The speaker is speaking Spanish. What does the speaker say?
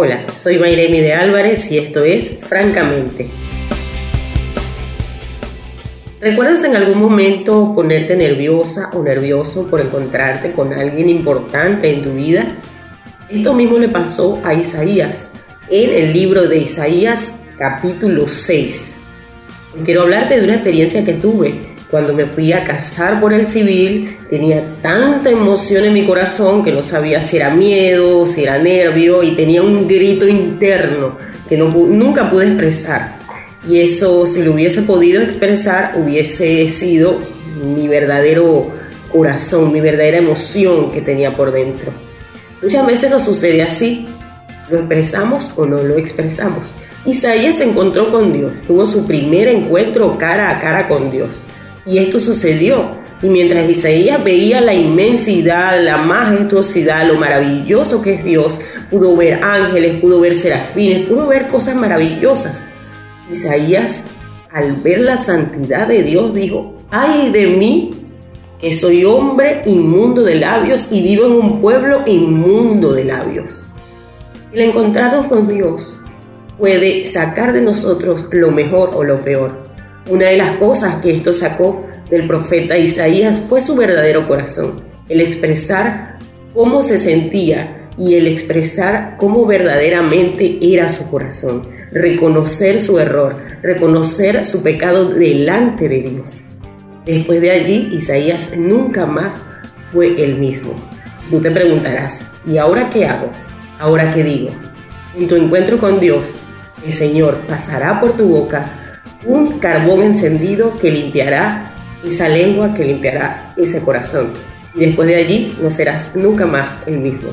Hola, soy Mayremi de Álvarez y esto es Francamente. ¿Recuerdas en algún momento ponerte nerviosa o nervioso por encontrarte con alguien importante en tu vida? Esto mismo le pasó a Isaías en el libro de Isaías capítulo 6. Quiero hablarte de una experiencia que tuve cuando me fui a casar por el civil, tenía tanta emoción en mi corazón que no sabía si era miedo, si era nervio y tenía un grito interno que no, nunca pude expresar. Y eso, si lo hubiese podido expresar, hubiese sido mi verdadero corazón, mi verdadera emoción que tenía por dentro. Muchas veces nos sucede así, lo expresamos o no lo expresamos. Isaías se encontró con Dios, tuvo su primer encuentro cara a cara con Dios. Y esto sucedió. Y mientras Isaías veía la inmensidad, la majestuosidad, lo maravilloso que es Dios, pudo ver ángeles, pudo ver serafines, pudo ver cosas maravillosas. Isaías, al ver la santidad de Dios, dijo, ay de mí, que soy hombre inmundo de labios y vivo en un pueblo inmundo de labios. El encontrarnos con Dios puede sacar de nosotros lo mejor o lo peor. Una de las cosas que esto sacó del profeta Isaías fue su verdadero corazón, el expresar cómo se sentía y el expresar cómo verdaderamente era su corazón, reconocer su error, reconocer su pecado delante de Dios. Después de allí, Isaías nunca más fue el mismo. Tú te preguntarás, ¿y ahora qué hago? ¿Ahora qué digo? En tu encuentro con Dios, el Señor pasará por tu boca un carbón encendido que limpiará esa lengua, que limpiará ese corazón. Y después de allí no serás nunca más el mismo.